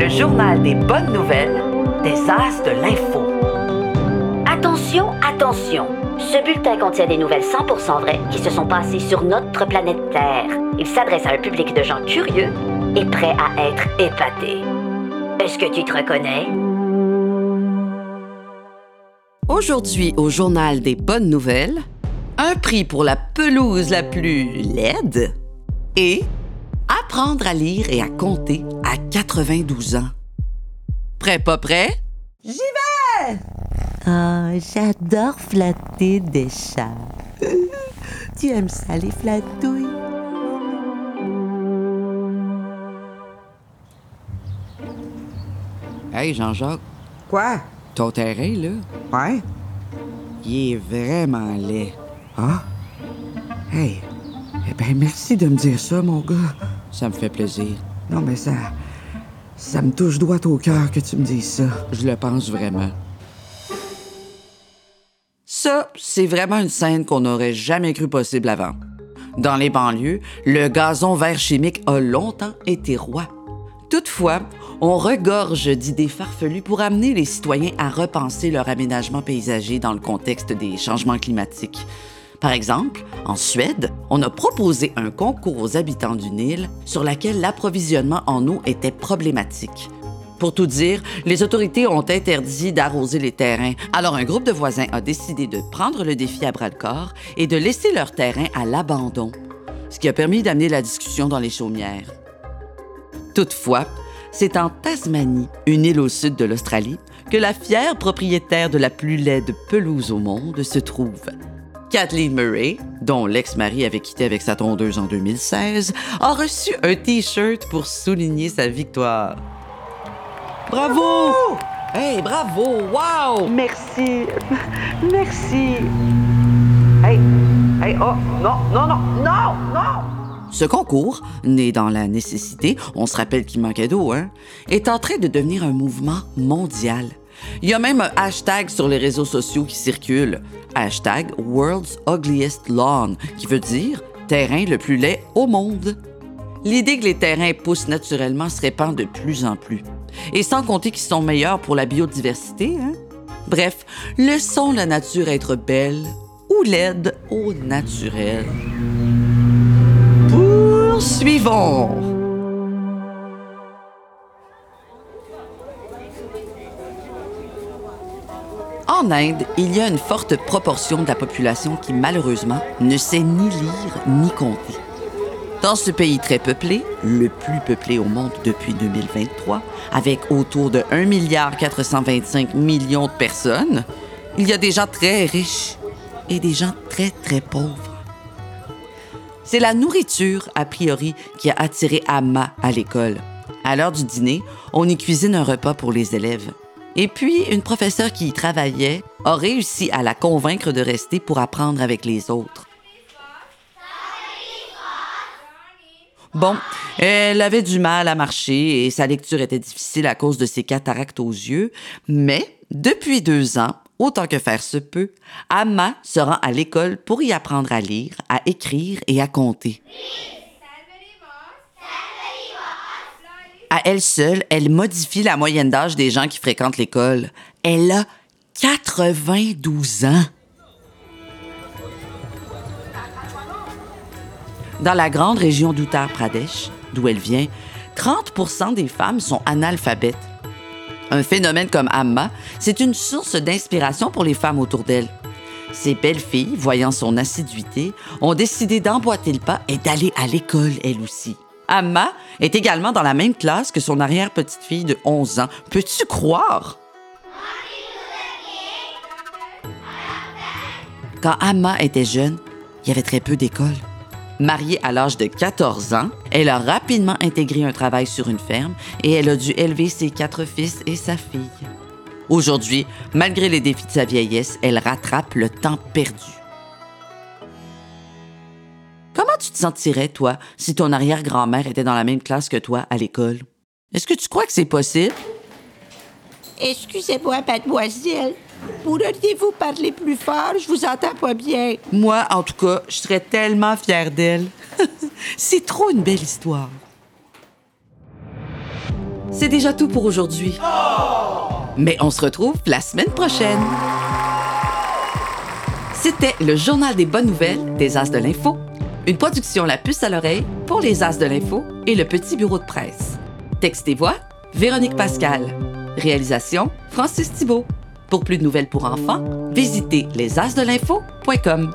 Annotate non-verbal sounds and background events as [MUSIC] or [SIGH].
le journal des bonnes nouvelles des As de l'info. Attention, attention. Ce bulletin contient des nouvelles 100% vraies qui se sont passées sur notre planète Terre. Il s'adresse à un public de gens curieux et prêts à être épatés. Est-ce que tu te reconnais? Aujourd'hui, au journal des bonnes nouvelles, un prix pour la pelouse la plus laide et apprendre à lire et à compter à 92 ans. Prêt, pas prêt? J'y vais! Oh, j'adore flatter des chats. [LAUGHS] tu aimes ça, les flatouilles? Hey, Jean-Jacques, Quoi? ton terrain, là, Ouais? il est vraiment laid. Ah? Hey, eh ben merci de me dire ça, mon gars. Ça me fait plaisir. Non, mais ça... Ça me touche droit au cœur que tu me dises ça. Je le pense vraiment. Ça, c'est vraiment une scène qu'on n'aurait jamais cru possible avant. Dans les banlieues, le gazon vert chimique a longtemps été roi. Toutefois, on regorge d'idées farfelues pour amener les citoyens à repenser leur aménagement paysager dans le contexte des changements climatiques. Par exemple, en Suède, on a proposé un concours aux habitants d'une île sur laquelle l'approvisionnement en eau était problématique. Pour tout dire, les autorités ont interdit d'arroser les terrains. Alors un groupe de voisins a décidé de prendre le défi à bras-le-corps et de laisser leur terrain à l'abandon, ce qui a permis d'amener la discussion dans les chaumières. Toutefois, c'est en Tasmanie, une île au sud de l'Australie, que la fière propriétaire de la plus laide pelouse au monde se trouve. Kathleen Murray, dont l'ex-mari avait quitté avec sa tondeuse en 2016, a reçu un T-shirt pour souligner sa victoire. Bravo! Hey, bravo! Wow! Merci. Merci. Hey, hey, oh, non, non, non, non, non! Ce concours, né dans la nécessité, on se rappelle qu'il manquait d'eau, hein, est en train de devenir un mouvement mondial. Il y a même un hashtag sur les réseaux sociaux qui circule. Hashtag World's Ugliest Lawn, qui veut dire terrain le plus laid au monde. L'idée que les terrains poussent naturellement se répand de plus en plus. Et sans compter qu'ils sont meilleurs pour la biodiversité, hein? Bref, laissons la nature être belle ou laide au naturel. Poursuivons. En Inde, il y a une forte proportion de la population qui, malheureusement, ne sait ni lire ni compter. Dans ce pays très peuplé, le plus peuplé au monde depuis 2023, avec autour de 1 milliard 425 millions de personnes, il y a des gens très riches et des gens très, très pauvres. C'est la nourriture, a priori, qui a attiré Amma à l'école. À l'heure du dîner, on y cuisine un repas pour les élèves. Et puis, une professeure qui y travaillait a réussi à la convaincre de rester pour apprendre avec les autres. Bon, elle avait du mal à marcher et sa lecture était difficile à cause de ses cataractes aux yeux, mais depuis deux ans, autant que faire se peut, Amma se rend à l'école pour y apprendre à lire, à écrire et à compter. À elle seule, elle modifie la moyenne d'âge des gens qui fréquentent l'école. Elle a 92 ans. Dans la grande région d'Uttar Pradesh, d'où elle vient, 30% des femmes sont analphabètes. Un phénomène comme Amma, c'est une source d'inspiration pour les femmes autour d'elle. Ces belles filles, voyant son assiduité, ont décidé d'emboîter le pas et d'aller à l'école, elles aussi. Amma est également dans la même classe que son arrière-petite-fille de 11 ans. Peux-tu croire? Quand Amma était jeune, il y avait très peu d'écoles. Mariée à l'âge de 14 ans, elle a rapidement intégré un travail sur une ferme et elle a dû élever ses quatre fils et sa fille. Aujourd'hui, malgré les défis de sa vieillesse, elle rattrape le temps perdu. Tu te sentirais, toi, si ton arrière-grand-mère était dans la même classe que toi à l'école? Est-ce que tu crois que c'est possible? Excusez-moi, mademoiselle. Pourriez-vous parler plus fort? Je vous entends pas bien. Moi, en tout cas, je serais tellement fière d'elle. [LAUGHS] c'est trop une belle histoire. c'est déjà tout pour aujourd'hui. Mais on se retrouve la semaine prochaine. C'était le Journal des bonnes nouvelles des As de l'Info, une production La Puce à l'oreille pour les As de l'Info et le Petit Bureau de presse. Texte et voix, Véronique Pascal. Réalisation, Francis Thibault. Pour plus de nouvelles pour enfants, visitez lesasdelinfo.com.